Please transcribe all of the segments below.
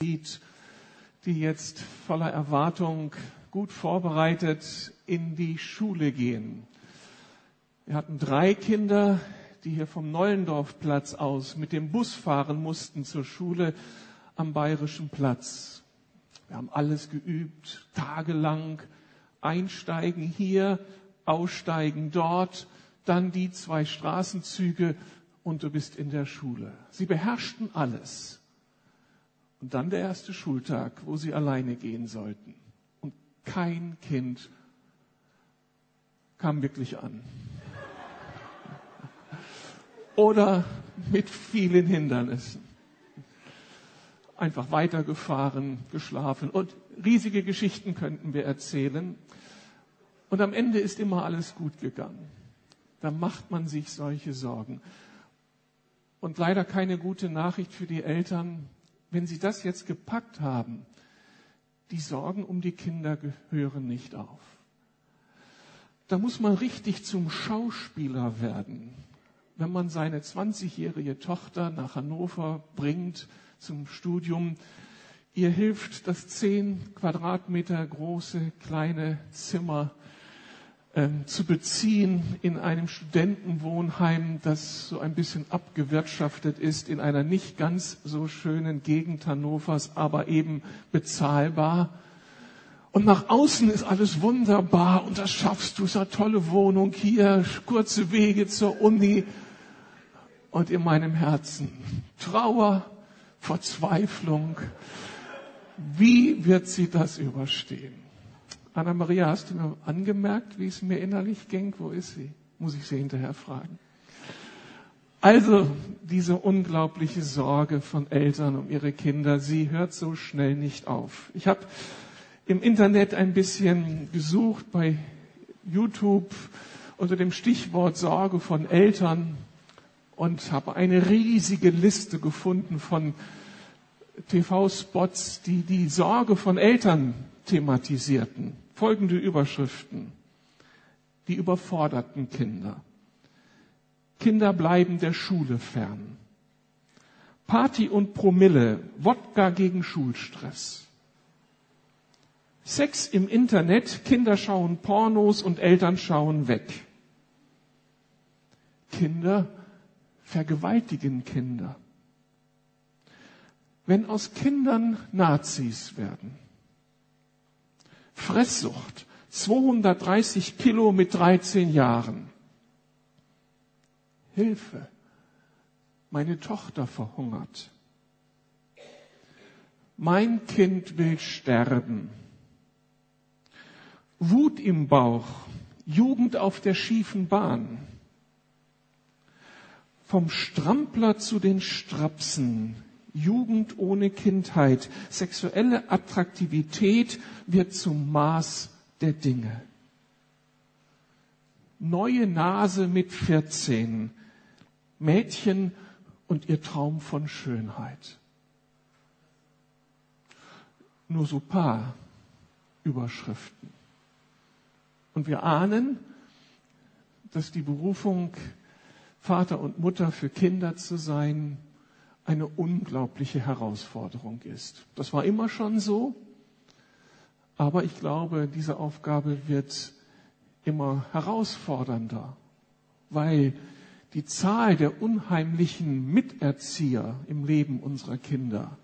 die jetzt voller Erwartung gut vorbereitet in die Schule gehen. Wir hatten drei Kinder, die hier vom Neulendorfplatz aus mit dem Bus fahren mussten zur Schule am Bayerischen Platz. Wir haben alles geübt, tagelang, einsteigen hier, aussteigen dort, dann die zwei Straßenzüge und du bist in der Schule. Sie beherrschten alles. Und dann der erste Schultag, wo sie alleine gehen sollten. Und kein Kind kam wirklich an. Oder mit vielen Hindernissen. Einfach weitergefahren, geschlafen und riesige Geschichten könnten wir erzählen. Und am Ende ist immer alles gut gegangen. Da macht man sich solche Sorgen. Und leider keine gute Nachricht für die Eltern, wenn sie das jetzt gepackt haben. Die Sorgen um die Kinder gehören nicht auf. Da muss man richtig zum Schauspieler werden, wenn man seine 20-jährige Tochter nach Hannover bringt zum Studium. Ihr hilft das 10 Quadratmeter große kleine Zimmer zu beziehen in einem Studentenwohnheim, das so ein bisschen abgewirtschaftet ist, in einer nicht ganz so schönen Gegend Hannovers, aber eben bezahlbar. Und nach außen ist alles wunderbar und das schaffst du, so eine tolle Wohnung hier, kurze Wege zur Uni. Und in meinem Herzen Trauer, Verzweiflung. Wie wird sie das überstehen? Anna-Maria, hast du mir angemerkt, wie es mir innerlich ging? Wo ist sie? Muss ich sie hinterher fragen. Also diese unglaubliche Sorge von Eltern um ihre Kinder, sie hört so schnell nicht auf. Ich habe im Internet ein bisschen gesucht bei YouTube unter dem Stichwort Sorge von Eltern und habe eine riesige Liste gefunden von TV-Spots, die die Sorge von Eltern thematisierten folgende Überschriften. Die überforderten Kinder. Kinder bleiben der Schule fern. Party und Promille, Wodka gegen Schulstress. Sex im Internet, Kinder schauen Pornos und Eltern schauen weg. Kinder vergewaltigen Kinder. Wenn aus Kindern Nazis werden, Fresssucht. 230 Kilo mit 13 Jahren. Hilfe. Meine Tochter verhungert. Mein Kind will sterben. Wut im Bauch. Jugend auf der schiefen Bahn. Vom Strampler zu den Strapsen. Jugend ohne Kindheit. Sexuelle Attraktivität wird zum Maß der Dinge. Neue Nase mit 14. Mädchen und ihr Traum von Schönheit. Nur so paar Überschriften. Und wir ahnen, dass die Berufung, Vater und Mutter für Kinder zu sein, eine unglaubliche Herausforderung ist. Das war immer schon so, aber ich glaube, diese Aufgabe wird immer herausfordernder, weil die Zahl der unheimlichen Miterzieher im Leben unserer Kinder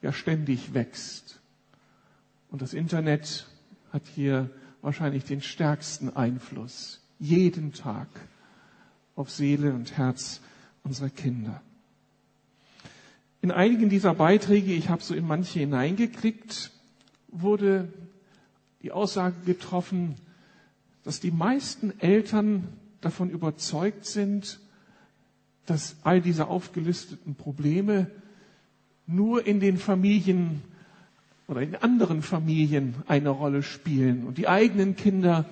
ja ständig wächst. Und das Internet hat hier wahrscheinlich den stärksten Einfluss jeden Tag auf Seele und Herz unserer Kinder. In einigen dieser Beiträge, ich habe so in manche hineingeklickt, wurde die Aussage getroffen, dass die meisten Eltern davon überzeugt sind, dass all diese aufgelisteten Probleme nur in den Familien oder in anderen Familien eine Rolle spielen und die eigenen Kinder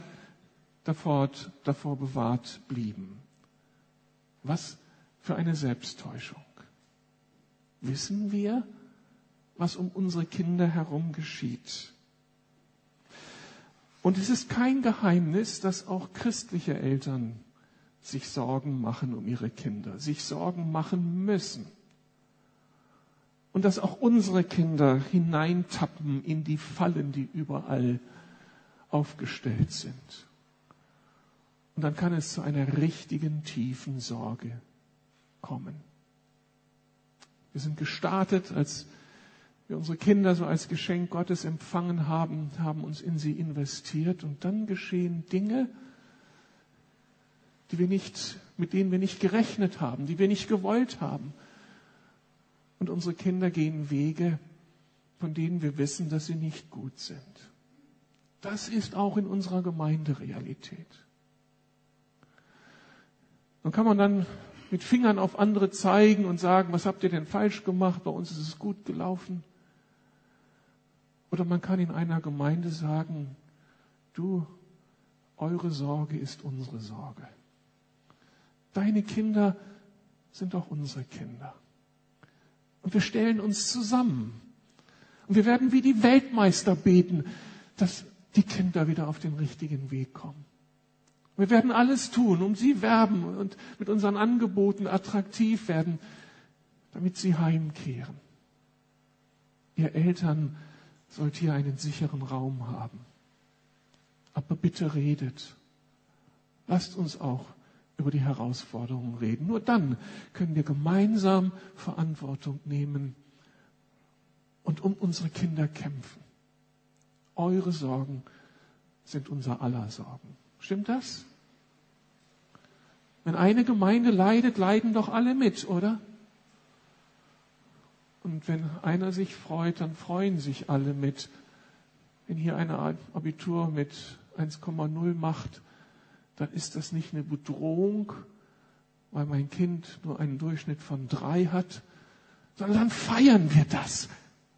davor, davor bewahrt blieben. Was für eine Selbsttäuschung. Wissen wir, was um unsere Kinder herum geschieht? Und es ist kein Geheimnis, dass auch christliche Eltern sich Sorgen machen um ihre Kinder, sich Sorgen machen müssen. und dass auch unsere Kinder hineintappen in die Fallen, die überall aufgestellt sind. Und dann kann es zu einer richtigen tiefen Sorge kommen. Wir sind gestartet, als wir unsere Kinder so als Geschenk Gottes empfangen haben, haben uns in sie investiert und dann geschehen Dinge, die wir nicht, mit denen wir nicht gerechnet haben, die wir nicht gewollt haben. Und unsere Kinder gehen Wege, von denen wir wissen, dass sie nicht gut sind. Das ist auch in unserer Gemeinde Realität. Dann kann man dann mit Fingern auf andere zeigen und sagen, was habt ihr denn falsch gemacht? Bei uns ist es gut gelaufen. Oder man kann in einer Gemeinde sagen, du, eure Sorge ist unsere Sorge. Deine Kinder sind auch unsere Kinder. Und wir stellen uns zusammen. Und wir werden wie die Weltmeister beten, dass die Kinder wieder auf den richtigen Weg kommen. Wir werden alles tun, um sie werben und mit unseren Angeboten attraktiv werden, damit sie heimkehren. Ihr Eltern sollt hier einen sicheren Raum haben. Aber bitte redet. Lasst uns auch über die Herausforderungen reden. Nur dann können wir gemeinsam Verantwortung nehmen und um unsere Kinder kämpfen. Eure Sorgen sind unser aller Sorgen. Stimmt das? Wenn eine Gemeinde leidet, leiden doch alle mit, oder? Und wenn einer sich freut, dann freuen sich alle mit. Wenn hier einer Abitur mit 1,0 macht, dann ist das nicht eine Bedrohung, weil mein Kind nur einen Durchschnitt von drei hat, sondern dann feiern wir das.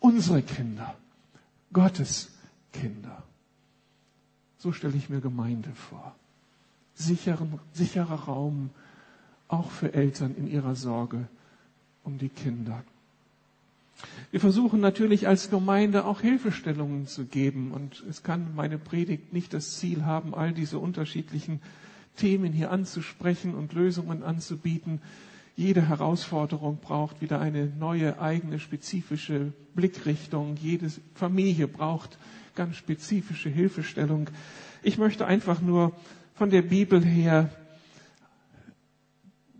Unsere Kinder, Gottes Kinder. So stelle ich mir Gemeinde vor. Sicheren, sicherer Raum, auch für Eltern in ihrer Sorge um die Kinder. Wir versuchen natürlich als Gemeinde auch Hilfestellungen zu geben und es kann meine Predigt nicht das Ziel haben, all diese unterschiedlichen Themen hier anzusprechen und Lösungen anzubieten. Jede Herausforderung braucht wieder eine neue eigene spezifische Blickrichtung. Jede Familie braucht ganz spezifische Hilfestellung. Ich möchte einfach nur von der Bibel her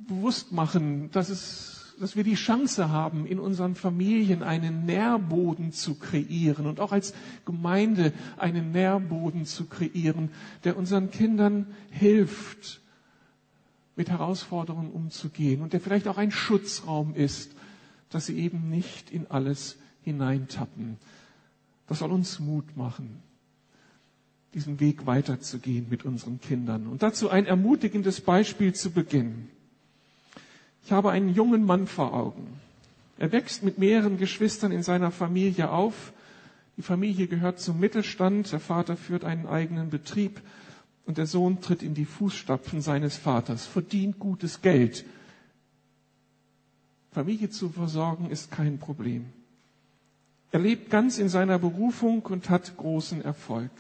bewusst machen, dass es dass wir die Chance haben, in unseren Familien einen Nährboden zu kreieren und auch als Gemeinde einen Nährboden zu kreieren, der unseren Kindern hilft, mit Herausforderungen umzugehen und der vielleicht auch ein Schutzraum ist, dass sie eben nicht in alles hineintappen. Das soll uns Mut machen, diesen Weg weiterzugehen mit unseren Kindern. Und dazu ein ermutigendes Beispiel zu Beginn. Ich habe einen jungen Mann vor Augen. Er wächst mit mehreren Geschwistern in seiner Familie auf. Die Familie gehört zum Mittelstand. Der Vater führt einen eigenen Betrieb und der Sohn tritt in die Fußstapfen seines Vaters, verdient gutes Geld. Familie zu versorgen ist kein Problem. Er lebt ganz in seiner Berufung und hat großen Erfolg.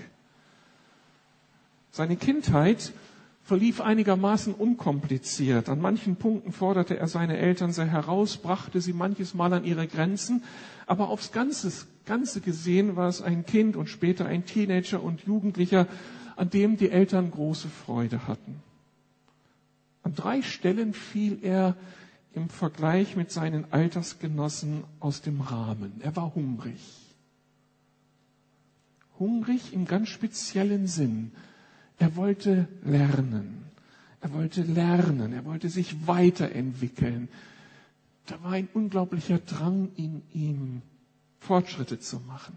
Seine Kindheit verlief einigermaßen unkompliziert. An manchen Punkten forderte er seine Eltern sehr heraus, brachte sie manches Mal an ihre Grenzen, aber aufs Ganze, Ganze gesehen war es ein Kind und später ein Teenager und Jugendlicher, an dem die Eltern große Freude hatten. An drei Stellen fiel er im Vergleich mit seinen Altersgenossen aus dem Rahmen. Er war hungrig. Hungrig im ganz speziellen Sinn. Er wollte lernen. Er wollte lernen. Er wollte sich weiterentwickeln. Da war ein unglaublicher Drang in ihm, Fortschritte zu machen.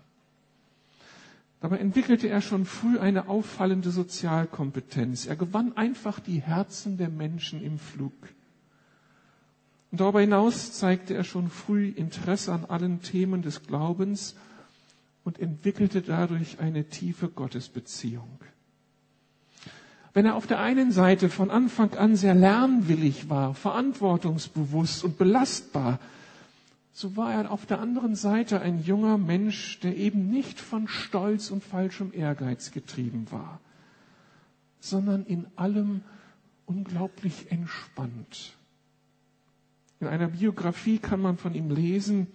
Dabei entwickelte er schon früh eine auffallende Sozialkompetenz. Er gewann einfach die Herzen der Menschen im Flug. Und darüber hinaus zeigte er schon früh Interesse an allen Themen des Glaubens und entwickelte dadurch eine tiefe Gottesbeziehung. Wenn er auf der einen Seite von Anfang an sehr lernwillig war, verantwortungsbewusst und belastbar, so war er auf der anderen Seite ein junger Mensch, der eben nicht von Stolz und falschem Ehrgeiz getrieben war, sondern in allem unglaublich entspannt. In einer Biografie kann man von ihm lesen,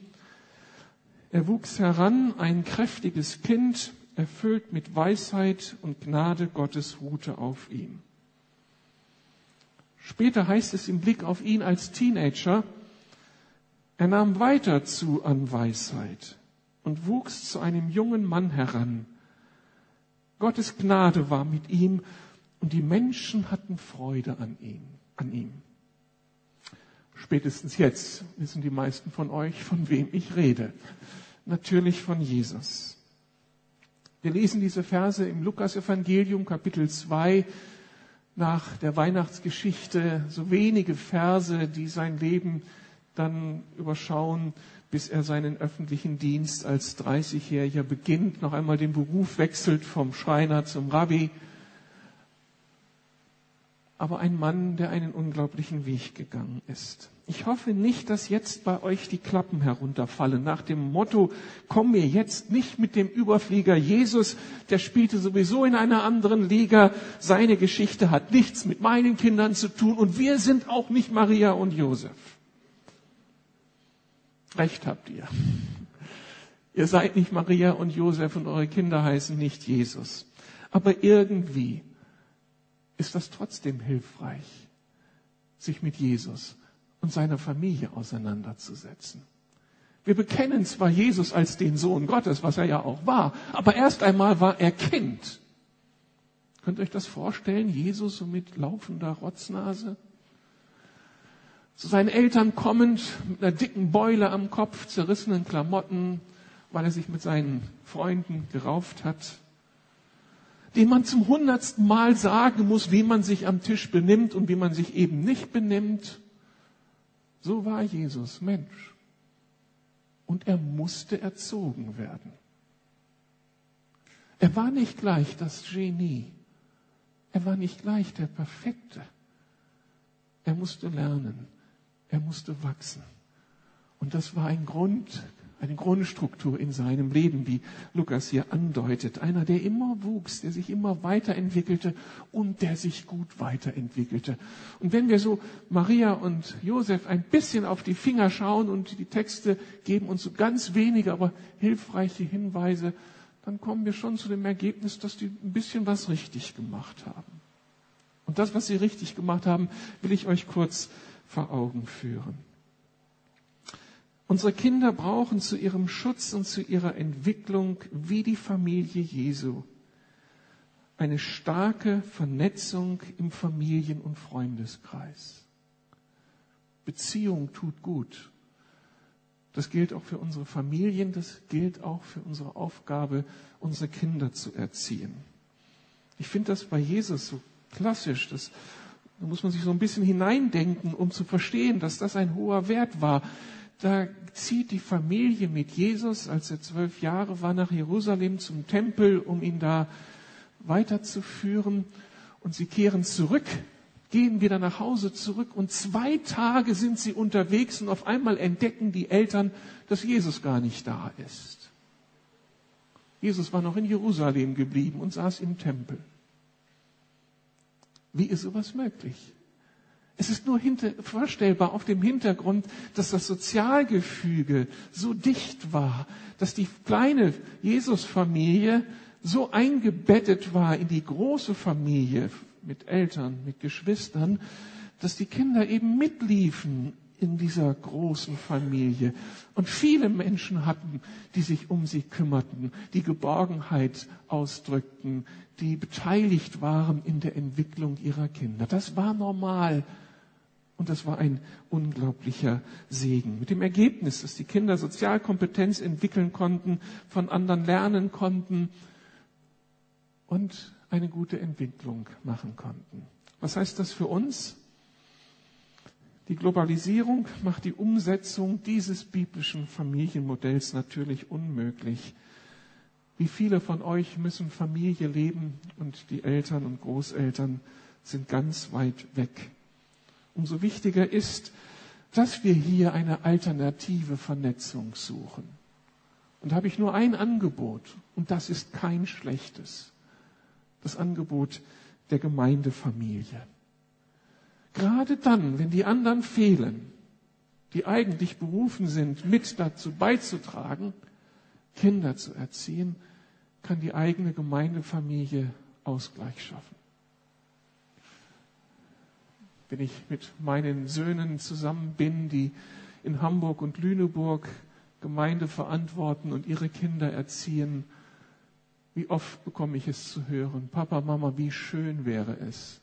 Er wuchs heran, ein kräftiges Kind, erfüllt mit Weisheit und Gnade Gottes ruhte auf ihm. Später heißt es im Blick auf ihn als Teenager, er nahm weiter zu an Weisheit und wuchs zu einem jungen Mann heran. Gottes Gnade war mit ihm und die Menschen hatten Freude an ihm. An ihm. Spätestens jetzt wissen die meisten von euch, von wem ich rede. Natürlich von Jesus. Wir lesen diese Verse im Lukas-Evangelium, Kapitel 2, nach der Weihnachtsgeschichte, so wenige Verse, die sein Leben dann überschauen, bis er seinen öffentlichen Dienst als 30-Jähriger beginnt, noch einmal den Beruf wechselt vom Schreiner zum Rabbi aber ein Mann, der einen unglaublichen Weg gegangen ist. Ich hoffe nicht, dass jetzt bei euch die Klappen herunterfallen nach dem Motto, komm mir jetzt nicht mit dem Überflieger Jesus, der spielte sowieso in einer anderen Liga, seine Geschichte hat nichts mit meinen Kindern zu tun und wir sind auch nicht Maria und Josef. Recht habt ihr. Ihr seid nicht Maria und Josef und eure Kinder heißen nicht Jesus. Aber irgendwie ist das trotzdem hilfreich, sich mit Jesus und seiner Familie auseinanderzusetzen. Wir bekennen zwar Jesus als den Sohn Gottes, was er ja auch war, aber erst einmal war er Kind. Könnt ihr euch das vorstellen, Jesus so mit laufender Rotznase? Zu seinen Eltern kommend, mit einer dicken Beule am Kopf, zerrissenen Klamotten, weil er sich mit seinen Freunden gerauft hat dem man zum hundertsten Mal sagen muss, wie man sich am Tisch benimmt und wie man sich eben nicht benimmt. So war Jesus Mensch. Und er musste erzogen werden. Er war nicht gleich das Genie. Er war nicht gleich der Perfekte. Er musste lernen. Er musste wachsen. Und das war ein Grund, eine Grundstruktur in seinem Leben, wie Lukas hier andeutet. Einer, der immer wuchs, der sich immer weiterentwickelte und der sich gut weiterentwickelte. Und wenn wir so Maria und Josef ein bisschen auf die Finger schauen und die Texte geben uns so ganz wenige, aber hilfreiche Hinweise, dann kommen wir schon zu dem Ergebnis, dass die ein bisschen was richtig gemacht haben. Und das, was sie richtig gemacht haben, will ich euch kurz vor Augen führen. Unsere Kinder brauchen zu ihrem Schutz und zu ihrer Entwicklung wie die Familie Jesu eine starke Vernetzung im Familien- und Freundeskreis. Beziehung tut gut. Das gilt auch für unsere Familien, das gilt auch für unsere Aufgabe, unsere Kinder zu erziehen. Ich finde das bei Jesus so klassisch. Das, da muss man sich so ein bisschen hineindenken, um zu verstehen, dass das ein hoher Wert war da zieht die Familie mit Jesus, als er zwölf Jahre war, nach Jerusalem zum Tempel, um ihn da weiterzuführen. Und sie kehren zurück, gehen wieder nach Hause zurück und zwei Tage sind sie unterwegs und auf einmal entdecken die Eltern, dass Jesus gar nicht da ist. Jesus war noch in Jerusalem geblieben und saß im Tempel. Wie ist sowas möglich? Es ist nur hinter, vorstellbar auf dem Hintergrund, dass das Sozialgefüge so dicht war, dass die kleine Jesusfamilie so eingebettet war in die große Familie mit Eltern, mit Geschwistern, dass die Kinder eben mitliefen in dieser großen Familie und viele Menschen hatten, die sich um sie kümmerten, die Geborgenheit ausdrückten, die beteiligt waren in der Entwicklung ihrer Kinder. Das war normal und das war ein unglaublicher Segen. Mit dem Ergebnis, dass die Kinder Sozialkompetenz entwickeln konnten, von anderen lernen konnten und eine gute Entwicklung machen konnten. Was heißt das für uns? Die Globalisierung macht die Umsetzung dieses biblischen Familienmodells natürlich unmöglich. Wie viele von euch müssen Familie leben und die Eltern und Großeltern sind ganz weit weg umso wichtiger ist, dass wir hier eine alternative Vernetzung suchen. Und habe ich nur ein Angebot, und das ist kein schlechtes. Das Angebot der Gemeindefamilie. Gerade dann, wenn die anderen fehlen, die eigentlich berufen sind, mit dazu beizutragen, Kinder zu erziehen, kann die eigene Gemeindefamilie Ausgleich schaffen. Wenn ich mit meinen Söhnen zusammen bin, die in Hamburg und Lüneburg Gemeinde verantworten und ihre Kinder erziehen, wie oft bekomme ich es zu hören, Papa, Mama, wie schön wäre es,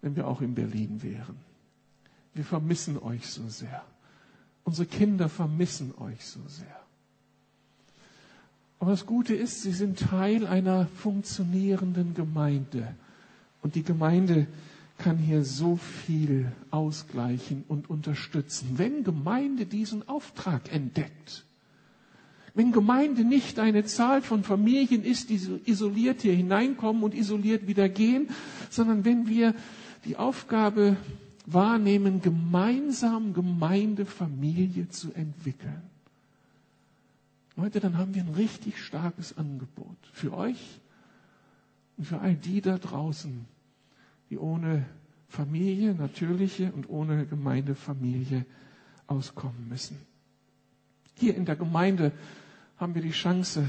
wenn wir auch in Berlin wären. Wir vermissen euch so sehr. Unsere Kinder vermissen euch so sehr. Aber das Gute ist, sie sind Teil einer funktionierenden Gemeinde. Und die Gemeinde kann hier so viel ausgleichen und unterstützen. Wenn Gemeinde diesen Auftrag entdeckt, wenn Gemeinde nicht eine Zahl von Familien ist, die isoliert hier hineinkommen und isoliert wieder gehen, sondern wenn wir die Aufgabe wahrnehmen, gemeinsam Gemeindefamilie zu entwickeln, Leute, dann haben wir ein richtig starkes Angebot für euch und für all die da draußen, die ohne Familie, natürliche und ohne Gemeindefamilie auskommen müssen. Hier in der Gemeinde haben wir die Chance,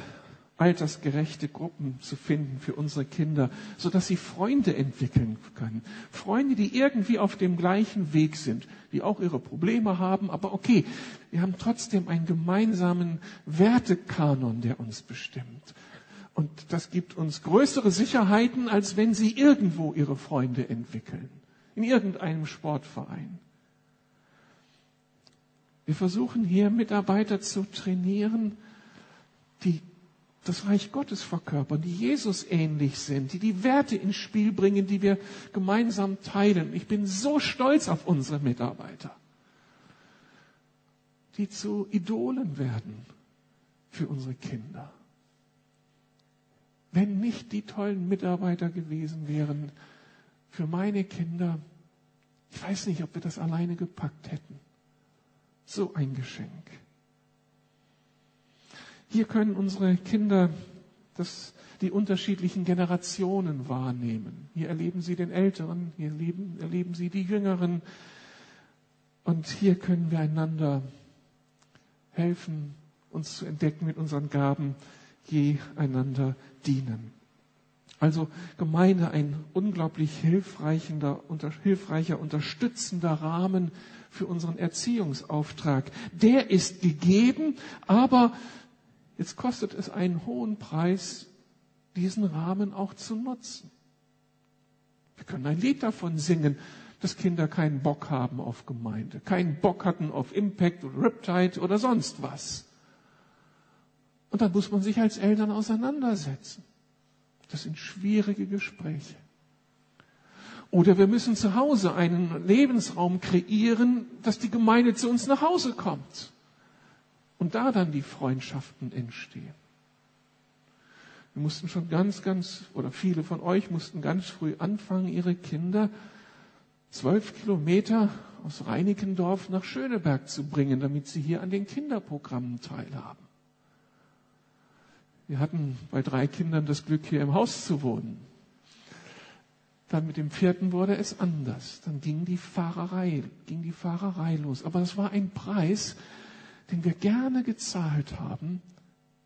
altersgerechte Gruppen zu finden für unsere Kinder, so dass sie Freunde entwickeln können. Freunde, die irgendwie auf dem gleichen Weg sind, die auch ihre Probleme haben, aber okay, wir haben trotzdem einen gemeinsamen Wertekanon, der uns bestimmt. Und das gibt uns größere Sicherheiten, als wenn sie irgendwo ihre Freunde entwickeln. In irgendeinem Sportverein. Wir versuchen hier Mitarbeiter zu trainieren, die das Reich Gottes verkörpern, die Jesus ähnlich sind, die die Werte ins Spiel bringen, die wir gemeinsam teilen. Ich bin so stolz auf unsere Mitarbeiter, die zu Idolen werden für unsere Kinder. Wenn nicht die tollen Mitarbeiter gewesen wären für meine Kinder, ich weiß nicht, ob wir das alleine gepackt hätten. So ein Geschenk. Hier können unsere Kinder das, die unterschiedlichen Generationen wahrnehmen. Hier erleben sie den Älteren, hier erleben, erleben sie die Jüngeren. Und hier können wir einander helfen, uns zu entdecken mit unseren Gaben, je einander dienen. Also Gemeinde ein unglaublich hilfreicher, unter, hilfreicher, unterstützender Rahmen für unseren Erziehungsauftrag. Der ist gegeben, aber Jetzt kostet es einen hohen Preis, diesen Rahmen auch zu nutzen. Wir können ein Lied davon singen, dass Kinder keinen Bock haben auf Gemeinde, keinen Bock hatten auf Impact oder Riptide oder sonst was. Und dann muss man sich als Eltern auseinandersetzen. Das sind schwierige Gespräche. Oder wir müssen zu Hause einen Lebensraum kreieren, dass die Gemeinde zu uns nach Hause kommt und da dann die Freundschaften entstehen. Wir mussten schon ganz, ganz, oder viele von euch mussten ganz früh anfangen, ihre Kinder zwölf Kilometer aus Reinickendorf nach Schöneberg zu bringen, damit sie hier an den Kinderprogrammen teilhaben. Wir hatten bei drei Kindern das Glück, hier im Haus zu wohnen. Dann mit dem vierten wurde es anders. Dann ging die Fahrerei, ging die Fahrerei los. Aber das war ein Preis, den wir gerne gezahlt haben,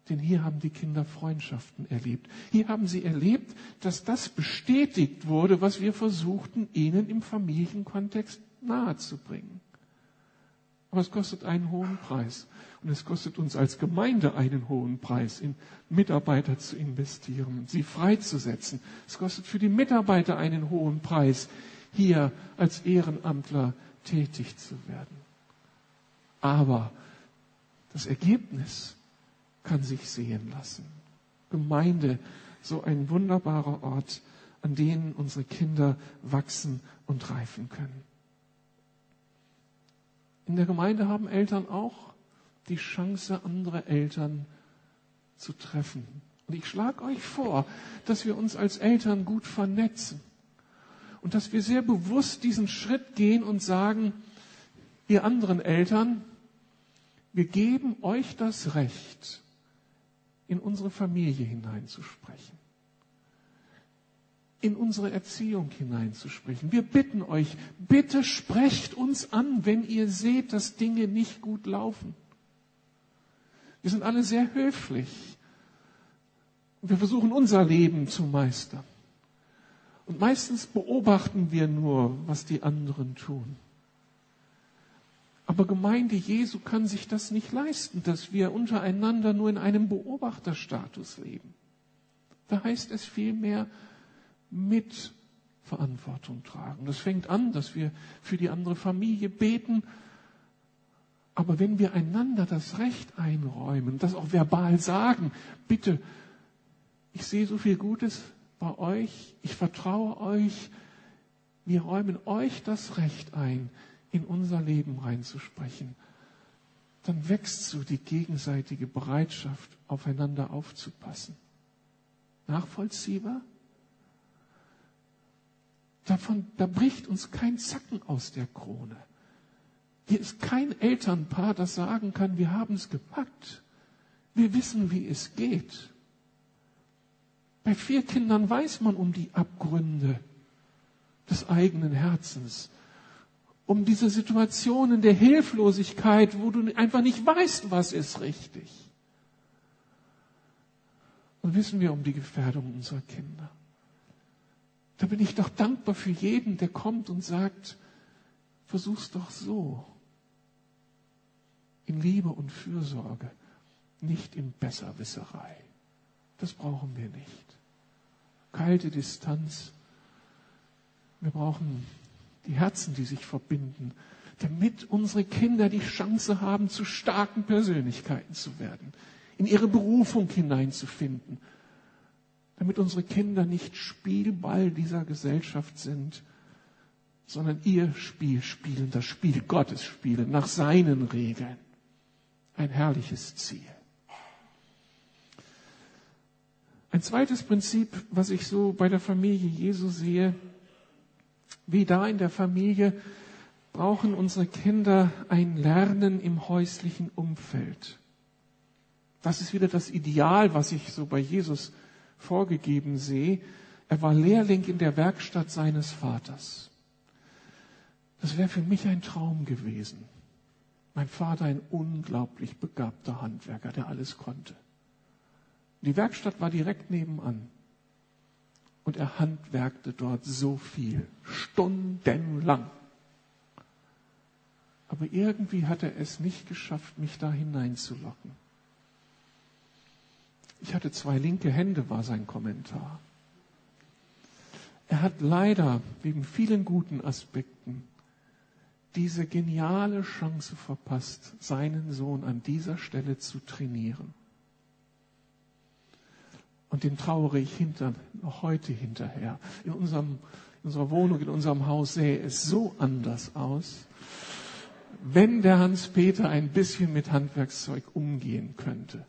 denn hier haben die Kinder Freundschaften erlebt. Hier haben sie erlebt, dass das bestätigt wurde, was wir versuchten, ihnen im Familienkontext nahezubringen. Aber es kostet einen hohen Preis. Und es kostet uns als Gemeinde einen hohen Preis, in Mitarbeiter zu investieren, sie freizusetzen. Es kostet für die Mitarbeiter einen hohen Preis, hier als Ehrenamtler tätig zu werden. Aber das Ergebnis kann sich sehen lassen. Gemeinde, so ein wunderbarer Ort, an dem unsere Kinder wachsen und reifen können. In der Gemeinde haben Eltern auch die Chance, andere Eltern zu treffen. Und ich schlage euch vor, dass wir uns als Eltern gut vernetzen und dass wir sehr bewusst diesen Schritt gehen und sagen, ihr anderen Eltern, wir geben euch das Recht, in unsere Familie hineinzusprechen, in unsere Erziehung hineinzusprechen. Wir bitten euch, bitte sprecht uns an, wenn ihr seht, dass Dinge nicht gut laufen. Wir sind alle sehr höflich. Wir versuchen unser Leben zu meistern. Und meistens beobachten wir nur, was die anderen tun. Aber Gemeinde Jesu kann sich das nicht leisten, dass wir untereinander nur in einem Beobachterstatus leben. Da heißt es vielmehr mit Verantwortung tragen. Das fängt an, dass wir für die andere Familie beten. Aber wenn wir einander das Recht einräumen, das auch verbal sagen, bitte, ich sehe so viel Gutes bei euch, ich vertraue euch, wir räumen euch das Recht ein, in unser Leben reinzusprechen, dann wächst so die gegenseitige Bereitschaft, aufeinander aufzupassen. Nachvollziehbar? Davon, da bricht uns kein Zacken aus der Krone. Hier ist kein Elternpaar, das sagen kann, wir haben es gepackt. Wir wissen, wie es geht. Bei vier Kindern weiß man um die Abgründe des eigenen Herzens, um diese Situationen der Hilflosigkeit, wo du einfach nicht weißt, was ist richtig. Und wissen wir um die Gefährdung unserer Kinder. Da bin ich doch dankbar für jeden, der kommt und sagt, versuch's doch so. In Liebe und Fürsorge, nicht in Besserwisserei. Das brauchen wir nicht. Kalte Distanz. Wir brauchen die Herzen, die sich verbinden, damit unsere Kinder die Chance haben, zu starken Persönlichkeiten zu werden, in ihre Berufung hineinzufinden, damit unsere Kinder nicht Spielball dieser Gesellschaft sind, sondern ihr Spiel spielen, das Spiel Gottes spielen, nach seinen Regeln. Ein herrliches Ziel. Ein zweites Prinzip, was ich so bei der Familie Jesu sehe, wie da in der Familie brauchen unsere Kinder ein Lernen im häuslichen Umfeld. Das ist wieder das Ideal, was ich so bei Jesus vorgegeben sehe. Er war Lehrling in der Werkstatt seines Vaters. Das wäre für mich ein Traum gewesen. Mein Vater ein unglaublich begabter Handwerker, der alles konnte. Die Werkstatt war direkt nebenan. Und er handwerkte dort so viel, stundenlang. Aber irgendwie hat er es nicht geschafft, mich da hineinzulocken. Ich hatte zwei linke Hände, war sein Kommentar. Er hat leider, wegen vielen guten Aspekten, diese geniale Chance verpasst, seinen Sohn an dieser Stelle zu trainieren. Und den trauere ich hinter, noch heute hinterher. In, unserem, in unserer Wohnung, in unserem Haus sähe es so anders aus, wenn der Hans-Peter ein bisschen mit Handwerkszeug umgehen könnte.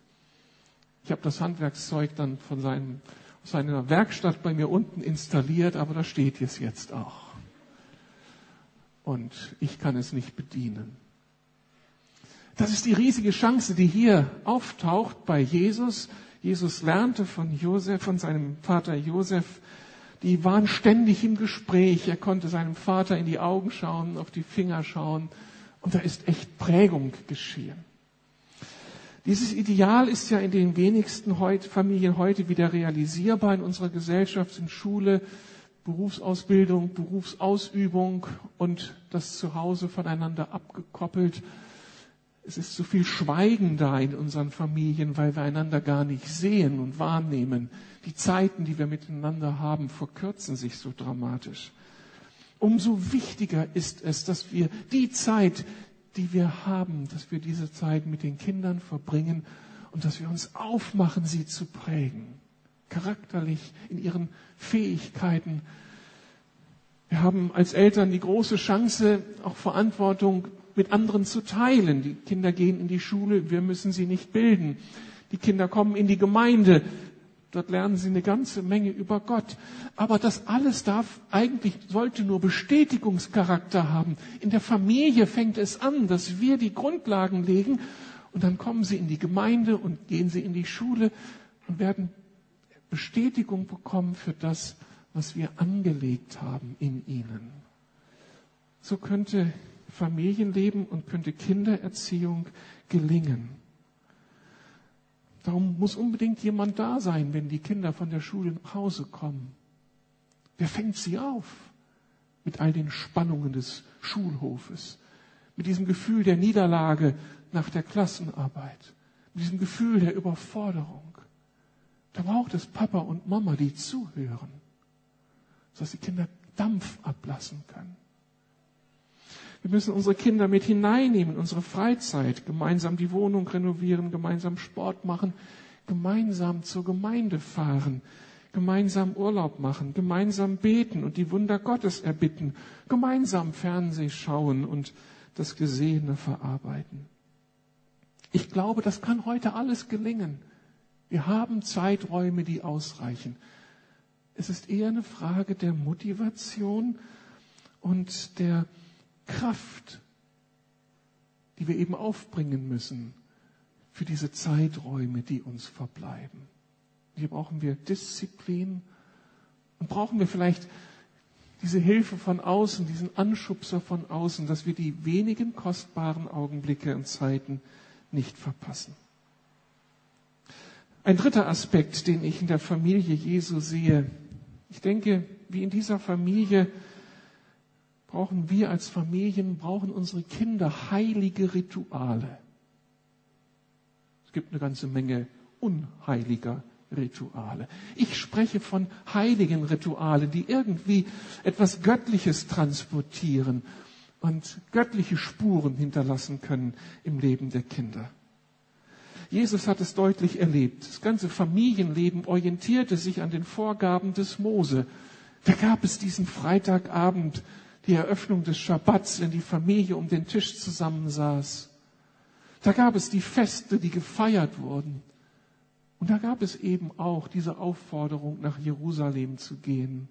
Ich habe das Handwerkszeug dann von seinem, seiner Werkstatt bei mir unten installiert, aber da steht es jetzt auch. Und ich kann es nicht bedienen. Das ist die riesige Chance, die hier auftaucht bei Jesus, Jesus lernte von Josef, von seinem Vater Josef. Die waren ständig im Gespräch. Er konnte seinem Vater in die Augen schauen, auf die Finger schauen. Und da ist echt Prägung geschehen. Dieses Ideal ist ja in den wenigsten Familien heute wieder realisierbar in unserer Gesellschaft, in Schule, Berufsausbildung, Berufsausübung und das Zuhause voneinander abgekoppelt. Es ist so viel Schweigen da in unseren Familien, weil wir einander gar nicht sehen und wahrnehmen. Die Zeiten, die wir miteinander haben, verkürzen sich so dramatisch. Umso wichtiger ist es, dass wir die Zeit, die wir haben, dass wir diese Zeit mit den Kindern verbringen und dass wir uns aufmachen, sie zu prägen. Charakterlich, in ihren Fähigkeiten. Wir haben als Eltern die große Chance, auch Verantwortung mit anderen zu teilen. Die Kinder gehen in die Schule, wir müssen sie nicht bilden. Die Kinder kommen in die Gemeinde, dort lernen sie eine ganze Menge über Gott. Aber das alles darf eigentlich, sollte nur Bestätigungscharakter haben. In der Familie fängt es an, dass wir die Grundlagen legen und dann kommen sie in die Gemeinde und gehen sie in die Schule und werden Bestätigung bekommen für das, was wir angelegt haben in ihnen. So könnte Familienleben und könnte Kindererziehung gelingen. Darum muss unbedingt jemand da sein, wenn die Kinder von der Schule nach Hause kommen. Wer fängt sie auf? Mit all den Spannungen des Schulhofes, mit diesem Gefühl der Niederlage nach der Klassenarbeit, mit diesem Gefühl der Überforderung. Da braucht es Papa und Mama, die zuhören, sodass die Kinder Dampf ablassen können. Wir müssen unsere Kinder mit hineinnehmen, unsere Freizeit, gemeinsam die Wohnung renovieren, gemeinsam Sport machen, gemeinsam zur Gemeinde fahren, gemeinsam Urlaub machen, gemeinsam beten und die Wunder Gottes erbitten, gemeinsam Fernseh schauen und das Gesehene verarbeiten. Ich glaube, das kann heute alles gelingen. Wir haben Zeiträume, die ausreichen. Es ist eher eine Frage der Motivation und der Kraft, die wir eben aufbringen müssen für diese Zeiträume, die uns verbleiben. Hier brauchen wir Disziplin und brauchen wir vielleicht diese Hilfe von außen, diesen Anschubser von außen, dass wir die wenigen kostbaren Augenblicke und Zeiten nicht verpassen. Ein dritter Aspekt, den ich in der Familie Jesu sehe. Ich denke, wie in dieser Familie brauchen wir als Familien, brauchen unsere Kinder heilige Rituale. Es gibt eine ganze Menge unheiliger Rituale. Ich spreche von heiligen Ritualen, die irgendwie etwas Göttliches transportieren und göttliche Spuren hinterlassen können im Leben der Kinder. Jesus hat es deutlich erlebt. Das ganze Familienleben orientierte sich an den Vorgaben des Mose. Da gab es diesen Freitagabend die Eröffnung des Schabbats, wenn die Familie um den Tisch zusammensaß. Da gab es die Feste, die gefeiert wurden. Und da gab es eben auch diese Aufforderung, nach Jerusalem zu gehen,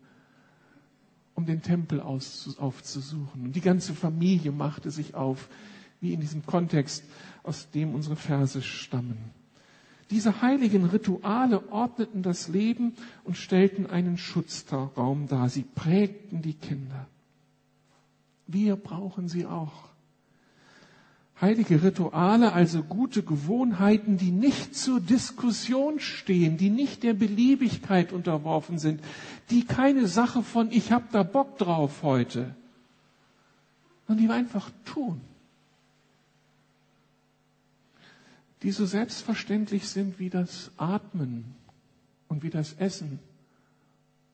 um den Tempel aufzusuchen. Und die ganze Familie machte sich auf, wie in diesem Kontext, aus dem unsere Verse stammen. Diese heiligen Rituale ordneten das Leben und stellten einen Schutzraum dar. Sie prägten die Kinder. Wir brauchen sie auch. Heilige Rituale, also gute Gewohnheiten, die nicht zur Diskussion stehen, die nicht der Beliebigkeit unterworfen sind, die keine Sache von ich hab da Bock drauf heute, sondern die wir einfach tun. Die so selbstverständlich sind wie das Atmen und wie das Essen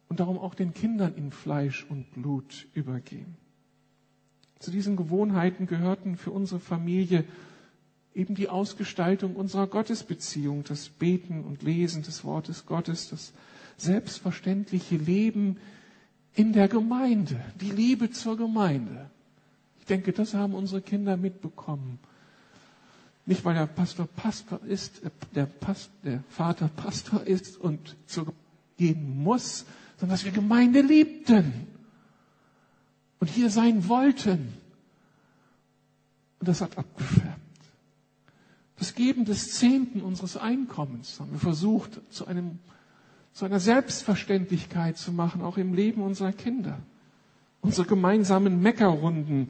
und darum auch den Kindern in Fleisch und Blut übergehen. Zu diesen Gewohnheiten gehörten für unsere Familie eben die Ausgestaltung unserer Gottesbeziehung, das Beten und Lesen des Wortes Gottes, das selbstverständliche Leben in der Gemeinde, die Liebe zur Gemeinde. Ich denke, das haben unsere Kinder mitbekommen. Nicht, weil der Pastor Pastor ist, äh, der, Past, der Vater Pastor ist und zur Gemeinde gehen muss, sondern dass wir Gemeinde liebten und hier sein wollten. Und das hat abgefärbt. Das Geben des Zehnten unseres Einkommens haben wir versucht, zu, einem, zu einer Selbstverständlichkeit zu machen, auch im Leben unserer Kinder. Unsere gemeinsamen Meckerrunden,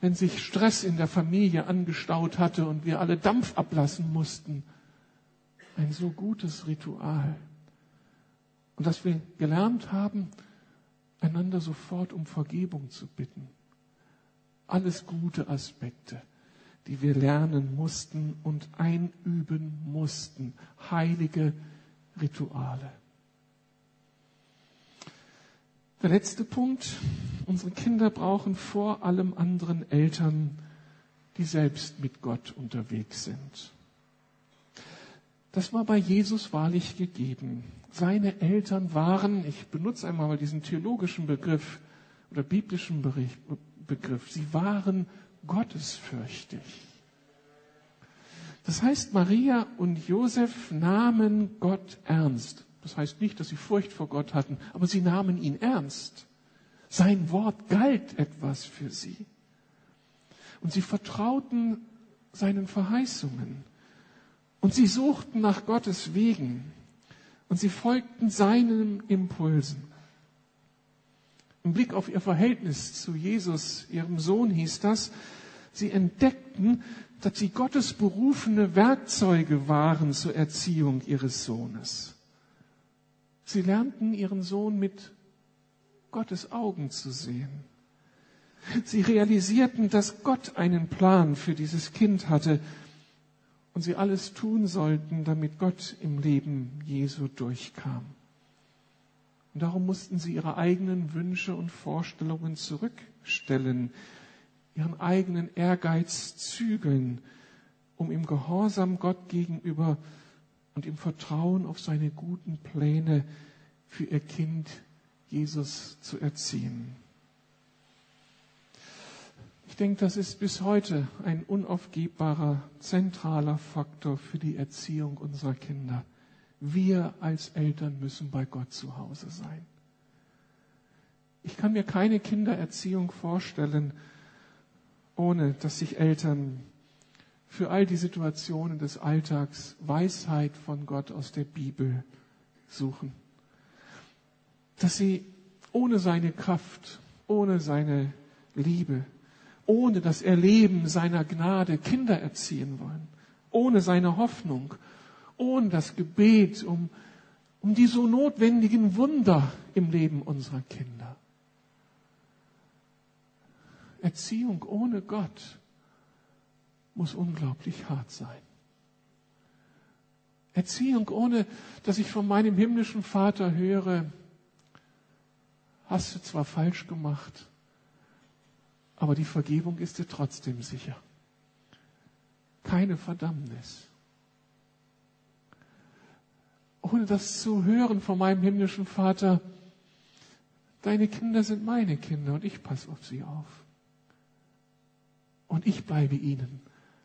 wenn sich Stress in der Familie angestaut hatte und wir alle Dampf ablassen mussten. Ein so gutes Ritual. Und dass wir gelernt haben, einander sofort um Vergebung zu bitten. Alles gute Aspekte, die wir lernen mussten und einüben mussten. Heilige Rituale. Der letzte Punkt. Unsere Kinder brauchen vor allem anderen Eltern, die selbst mit Gott unterwegs sind. Das war bei Jesus wahrlich gegeben. Seine Eltern waren, ich benutze einmal mal diesen theologischen Begriff oder biblischen Begriff, sie waren gottesfürchtig. Das heißt, Maria und Josef nahmen Gott ernst. Das heißt nicht, dass sie Furcht vor Gott hatten, aber sie nahmen ihn ernst. Sein Wort galt etwas für sie. Und sie vertrauten seinen Verheißungen. Und sie suchten nach Gottes Wegen und sie folgten seinen Impulsen. Im Blick auf ihr Verhältnis zu Jesus, ihrem Sohn, hieß das, sie entdeckten, dass sie Gottes berufene Werkzeuge waren zur Erziehung ihres Sohnes. Sie lernten ihren Sohn mit Gottes Augen zu sehen. Sie realisierten, dass Gott einen Plan für dieses Kind hatte und sie alles tun sollten, damit Gott im Leben Jesu durchkam. Und darum mussten sie ihre eigenen Wünsche und Vorstellungen zurückstellen, ihren eigenen Ehrgeiz zügeln, um im Gehorsam Gott gegenüber und im Vertrauen auf seine guten Pläne für ihr Kind Jesus zu erziehen. Ich denke, das ist bis heute ein unaufgebbarer, zentraler Faktor für die Erziehung unserer Kinder. Wir als Eltern müssen bei Gott zu Hause sein. Ich kann mir keine Kindererziehung vorstellen, ohne dass sich Eltern für all die Situationen des Alltags Weisheit von Gott aus der Bibel suchen. Dass sie ohne seine Kraft, ohne seine Liebe, ohne das Erleben seiner Gnade Kinder erziehen wollen, ohne seine Hoffnung, ohne das Gebet um, um die so notwendigen Wunder im Leben unserer Kinder. Erziehung ohne Gott muss unglaublich hart sein. Erziehung ohne, dass ich von meinem himmlischen Vater höre, hast du zwar falsch gemacht, aber die Vergebung ist dir trotzdem sicher. Keine Verdammnis. Ohne das zu hören von meinem himmlischen Vater, deine Kinder sind meine Kinder und ich passe auf sie auf und ich bleibe ihnen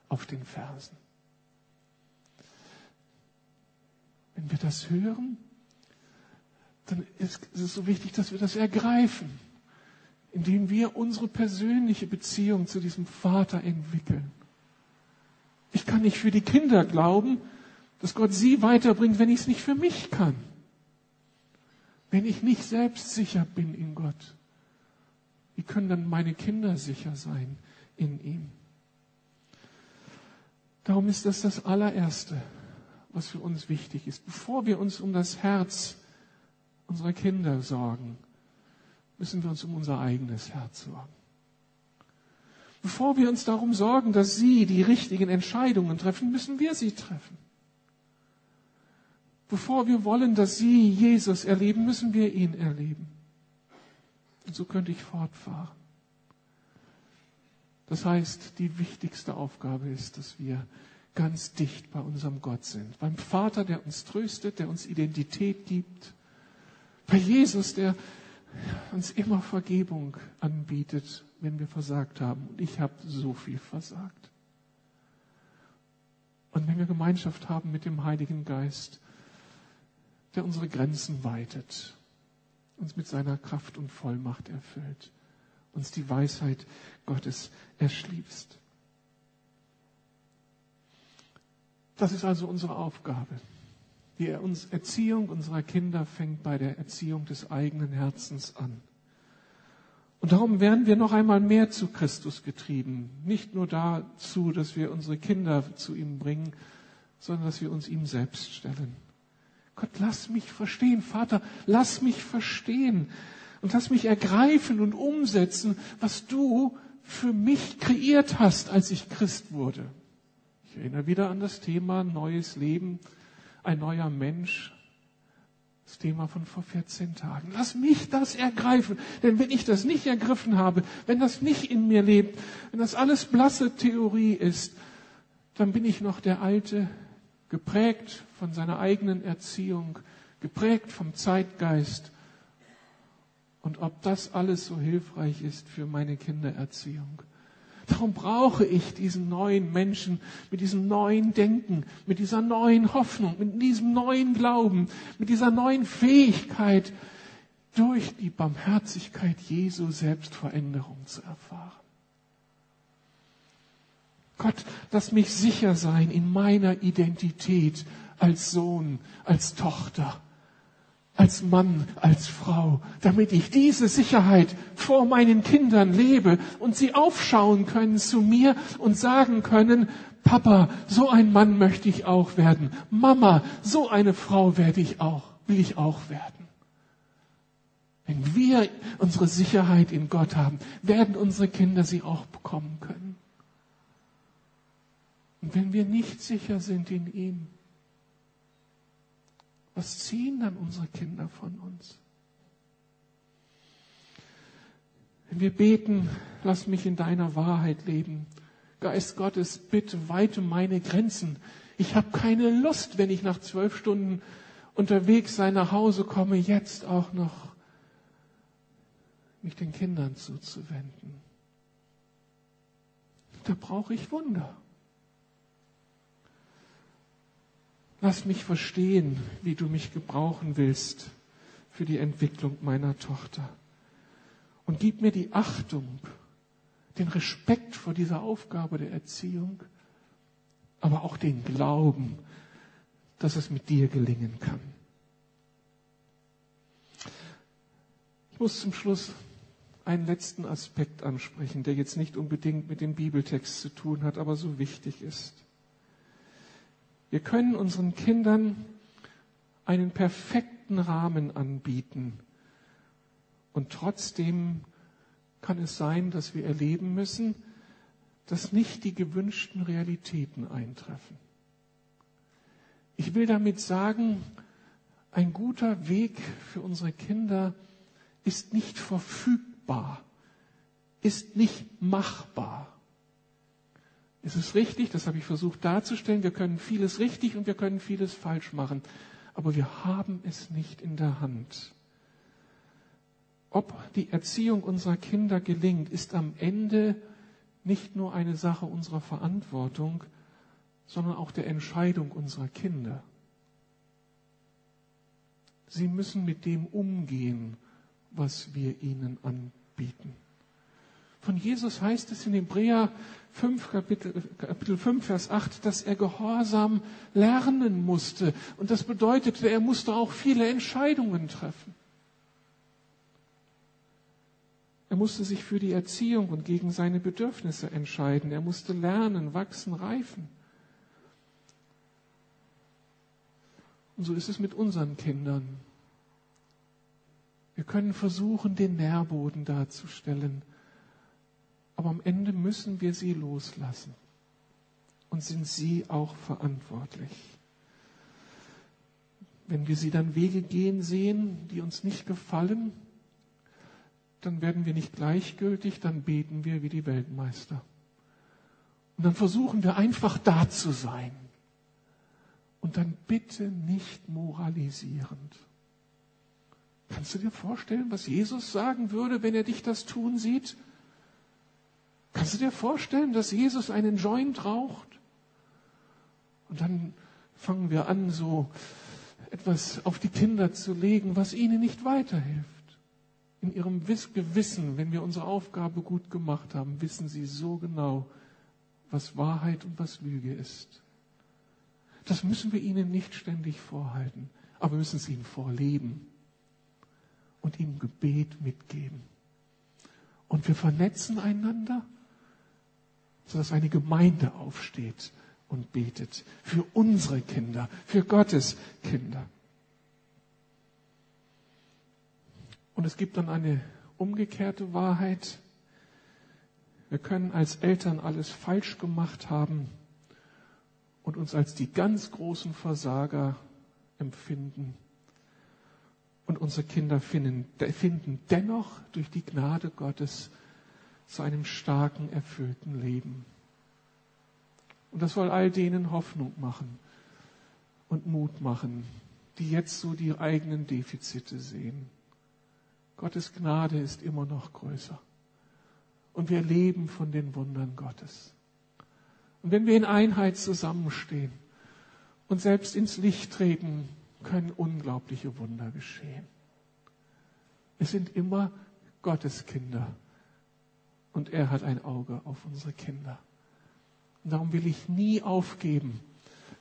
auf den Fersen. Wenn wir das hören, dann ist es so wichtig, dass wir das ergreifen, indem wir unsere persönliche Beziehung zu diesem Vater entwickeln. Ich kann nicht für die Kinder glauben, dass Gott sie weiterbringt, wenn ich es nicht für mich kann. Wenn ich nicht selbst sicher bin in Gott. Wie können dann meine Kinder sicher sein? in ihm. Darum ist das das allererste, was für uns wichtig ist. Bevor wir uns um das Herz unserer Kinder sorgen, müssen wir uns um unser eigenes Herz sorgen. Bevor wir uns darum sorgen, dass sie die richtigen Entscheidungen treffen, müssen wir sie treffen. Bevor wir wollen, dass sie Jesus erleben, müssen wir ihn erleben. Und so könnte ich fortfahren. Das heißt, die wichtigste Aufgabe ist, dass wir ganz dicht bei unserem Gott sind. Beim Vater, der uns tröstet, der uns Identität gibt. Bei Jesus, der uns immer Vergebung anbietet, wenn wir versagt haben. Und ich habe so viel versagt. Und wenn wir Gemeinschaft haben mit dem Heiligen Geist, der unsere Grenzen weitet, uns mit seiner Kraft und Vollmacht erfüllt uns die Weisheit Gottes erschließt. Das ist also unsere Aufgabe. Die Erziehung unserer Kinder fängt bei der Erziehung des eigenen Herzens an. Und darum werden wir noch einmal mehr zu Christus getrieben. Nicht nur dazu, dass wir unsere Kinder zu ihm bringen, sondern dass wir uns ihm selbst stellen. Gott, lass mich verstehen. Vater, lass mich verstehen, und lass mich ergreifen und umsetzen, was du für mich kreiert hast, als ich Christ wurde. Ich erinnere wieder an das Thema neues Leben, ein neuer Mensch. Das Thema von vor 14 Tagen. Lass mich das ergreifen. Denn wenn ich das nicht ergriffen habe, wenn das nicht in mir lebt, wenn das alles blasse Theorie ist, dann bin ich noch der Alte, geprägt von seiner eigenen Erziehung, geprägt vom Zeitgeist und ob das alles so hilfreich ist für meine Kindererziehung. Darum brauche ich diesen neuen Menschen mit diesem neuen Denken, mit dieser neuen Hoffnung, mit diesem neuen Glauben, mit dieser neuen Fähigkeit, durch die Barmherzigkeit Jesu Selbstveränderung zu erfahren. Gott, lass mich sicher sein in meiner Identität als Sohn, als Tochter als Mann, als Frau, damit ich diese Sicherheit vor meinen Kindern lebe und sie aufschauen können zu mir und sagen können, Papa, so ein Mann möchte ich auch werden. Mama, so eine Frau werde ich auch, will ich auch werden. Wenn wir unsere Sicherheit in Gott haben, werden unsere Kinder sie auch bekommen können. Und wenn wir nicht sicher sind in ihm, was ziehen dann unsere Kinder von uns? Wenn wir beten, lass mich in deiner Wahrheit leben. Geist Gottes, bitte weite meine Grenzen. Ich habe keine Lust, wenn ich nach zwölf Stunden unterwegs sein nach Hause komme, jetzt auch noch mich den Kindern zuzuwenden. Da brauche ich Wunder. Lass mich verstehen, wie du mich gebrauchen willst für die Entwicklung meiner Tochter. Und gib mir die Achtung, den Respekt vor dieser Aufgabe der Erziehung, aber auch den Glauben, dass es mit dir gelingen kann. Ich muss zum Schluss einen letzten Aspekt ansprechen, der jetzt nicht unbedingt mit dem Bibeltext zu tun hat, aber so wichtig ist. Wir können unseren Kindern einen perfekten Rahmen anbieten. Und trotzdem kann es sein, dass wir erleben müssen, dass nicht die gewünschten Realitäten eintreffen. Ich will damit sagen, ein guter Weg für unsere Kinder ist nicht verfügbar, ist nicht machbar. Es ist richtig, das habe ich versucht darzustellen, wir können vieles richtig und wir können vieles falsch machen, aber wir haben es nicht in der Hand. Ob die Erziehung unserer Kinder gelingt, ist am Ende nicht nur eine Sache unserer Verantwortung, sondern auch der Entscheidung unserer Kinder. Sie müssen mit dem umgehen, was wir ihnen anbieten. Von Jesus heißt es in Hebräer 5, Kapitel, Kapitel 5, Vers 8, dass er Gehorsam lernen musste. Und das bedeutete, er musste auch viele Entscheidungen treffen. Er musste sich für die Erziehung und gegen seine Bedürfnisse entscheiden. Er musste lernen, wachsen, reifen. Und so ist es mit unseren Kindern. Wir können versuchen, den Nährboden darzustellen. Aber am Ende müssen wir sie loslassen. Und sind sie auch verantwortlich. Wenn wir sie dann Wege gehen sehen, die uns nicht gefallen, dann werden wir nicht gleichgültig, dann beten wir wie die Weltmeister. Und dann versuchen wir einfach da zu sein. Und dann bitte nicht moralisierend. Kannst du dir vorstellen, was Jesus sagen würde, wenn er dich das tun sieht? Kannst du dir vorstellen, dass Jesus einen Joint raucht? Und dann fangen wir an, so etwas auf die Kinder zu legen, was ihnen nicht weiterhilft. In ihrem Gewissen, wenn wir unsere Aufgabe gut gemacht haben, wissen sie so genau, was Wahrheit und was Lüge ist. Das müssen wir ihnen nicht ständig vorhalten, aber wir müssen es ihnen vorleben und ihnen Gebet mitgeben. Und wir vernetzen einander sodass eine Gemeinde aufsteht und betet für unsere Kinder, für Gottes Kinder. Und es gibt dann eine umgekehrte Wahrheit. Wir können als Eltern alles falsch gemacht haben und uns als die ganz großen Versager empfinden. Und unsere Kinder finden, finden dennoch durch die Gnade Gottes zu einem starken, erfüllten Leben. Und das soll all denen Hoffnung machen und Mut machen, die jetzt so die eigenen Defizite sehen. Gottes Gnade ist immer noch größer. Und wir leben von den Wundern Gottes. Und wenn wir in Einheit zusammenstehen und selbst ins Licht treten, können unglaubliche Wunder geschehen. Es sind immer Gottes Kinder und er hat ein Auge auf unsere Kinder. Und darum will ich nie aufgeben,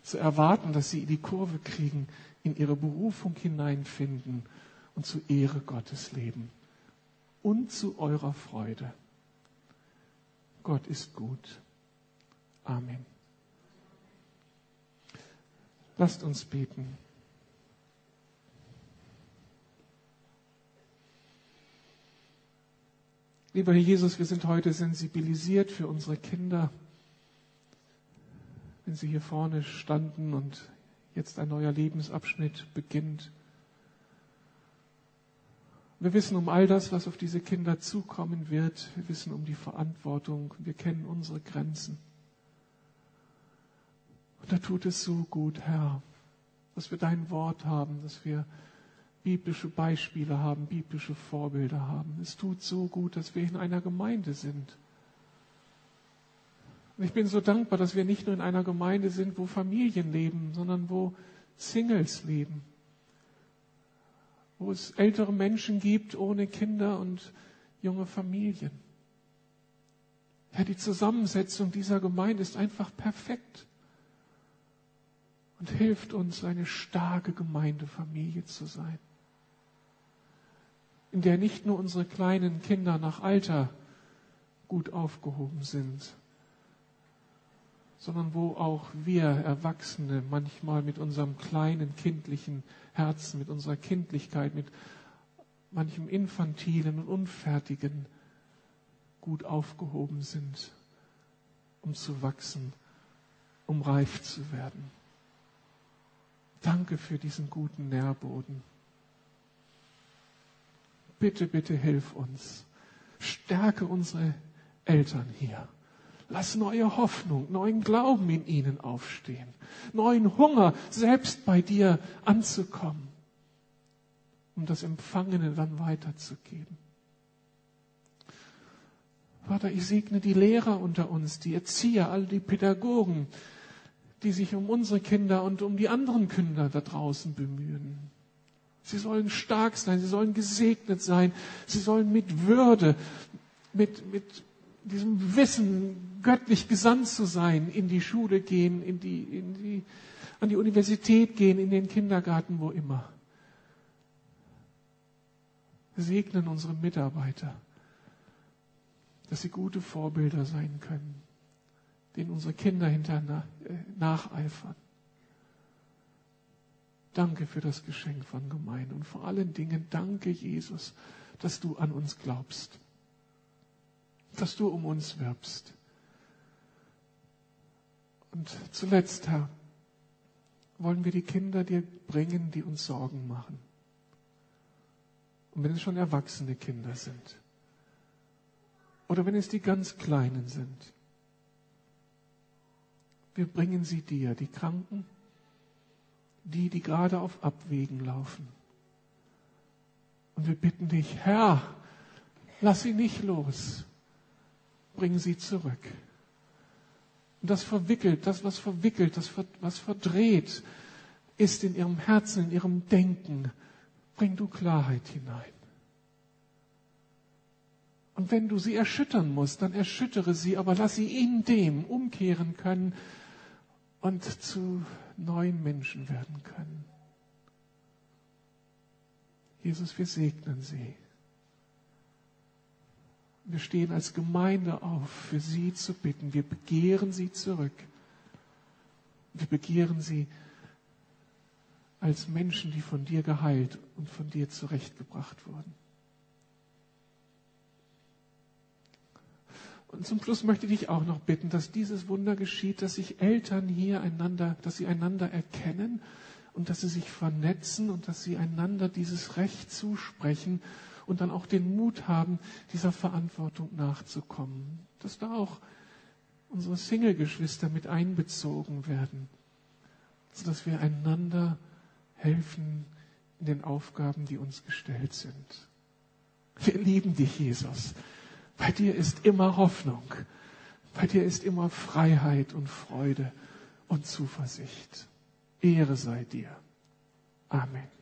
zu erwarten, dass sie die Kurve kriegen in ihre Berufung hineinfinden und zu Ehre Gottes leben und zu eurer Freude. Gott ist gut. Amen. Lasst uns beten. Lieber Herr Jesus, wir sind heute sensibilisiert für unsere Kinder, wenn sie hier vorne standen und jetzt ein neuer Lebensabschnitt beginnt. Wir wissen um all das, was auf diese Kinder zukommen wird. Wir wissen um die Verantwortung. Wir kennen unsere Grenzen. Und da tut es so gut, Herr, dass wir dein Wort haben, dass wir biblische Beispiele haben, biblische Vorbilder haben. Es tut so gut, dass wir in einer Gemeinde sind. Und ich bin so dankbar, dass wir nicht nur in einer Gemeinde sind, wo Familien leben, sondern wo Singles leben, wo es ältere Menschen gibt ohne Kinder und junge Familien. Ja, die Zusammensetzung dieser Gemeinde ist einfach perfekt und hilft uns, eine starke Gemeindefamilie zu sein, in der nicht nur unsere kleinen Kinder nach Alter gut aufgehoben sind, sondern wo auch wir Erwachsene manchmal mit unserem kleinen kindlichen Herzen, mit unserer Kindlichkeit, mit manchem Infantilen und Unfertigen gut aufgehoben sind, um zu wachsen, um reif zu werden. Danke für diesen guten Nährboden. Bitte, bitte hilf uns. Stärke unsere Eltern hier. Lass neue Hoffnung, neuen Glauben in ihnen aufstehen, neuen Hunger, selbst bei dir anzukommen, um das Empfangene dann weiterzugeben. Vater, ich segne die Lehrer unter uns, die Erzieher, all die Pädagogen, die sich um unsere Kinder und um die anderen Kinder da draußen bemühen. Sie sollen stark sein, sie sollen gesegnet sein, sie sollen mit Würde, mit, mit diesem Wissen, göttlich gesandt zu sein, in die Schule gehen, in die, in die, an die Universität gehen, in den Kindergarten, wo immer. Wir segnen unsere Mitarbeiter, dass sie gute Vorbilder sein können denen unsere Kinder hinter äh, nacheifern. Danke für das Geschenk von Gemeinde und vor allen Dingen danke, Jesus, dass du an uns glaubst, dass du um uns wirbst. Und zuletzt, Herr, wollen wir die Kinder dir bringen, die uns Sorgen machen. Und wenn es schon erwachsene Kinder sind, oder wenn es die ganz Kleinen sind, wir bringen sie dir, die Kranken, die, die gerade auf Abwägen laufen. Und wir bitten dich, Herr, lass sie nicht los, bring sie zurück. Und das verwickelt, das, was verwickelt, das, was verdreht ist in ihrem Herzen, in ihrem Denken, bring du Klarheit hinein. Und wenn du sie erschüttern musst, dann erschüttere sie, aber lass sie in dem umkehren können, und zu neuen Menschen werden können. Jesus, wir segnen sie. Wir stehen als Gemeinde auf, für sie zu bitten. Wir begehren sie zurück. Wir begehren sie als Menschen, die von dir geheilt und von dir zurechtgebracht wurden. Und zum Schluss möchte ich dich auch noch bitten, dass dieses Wunder geschieht, dass sich Eltern hier einander, dass sie einander erkennen und dass sie sich vernetzen und dass sie einander dieses Recht zusprechen und dann auch den Mut haben, dieser Verantwortung nachzukommen. Dass da auch unsere Single-Geschwister mit einbezogen werden, sodass wir einander helfen in den Aufgaben, die uns gestellt sind. Wir lieben dich, Jesus. Bei dir ist immer Hoffnung. Bei dir ist immer Freiheit und Freude und Zuversicht. Ehre sei dir. Amen.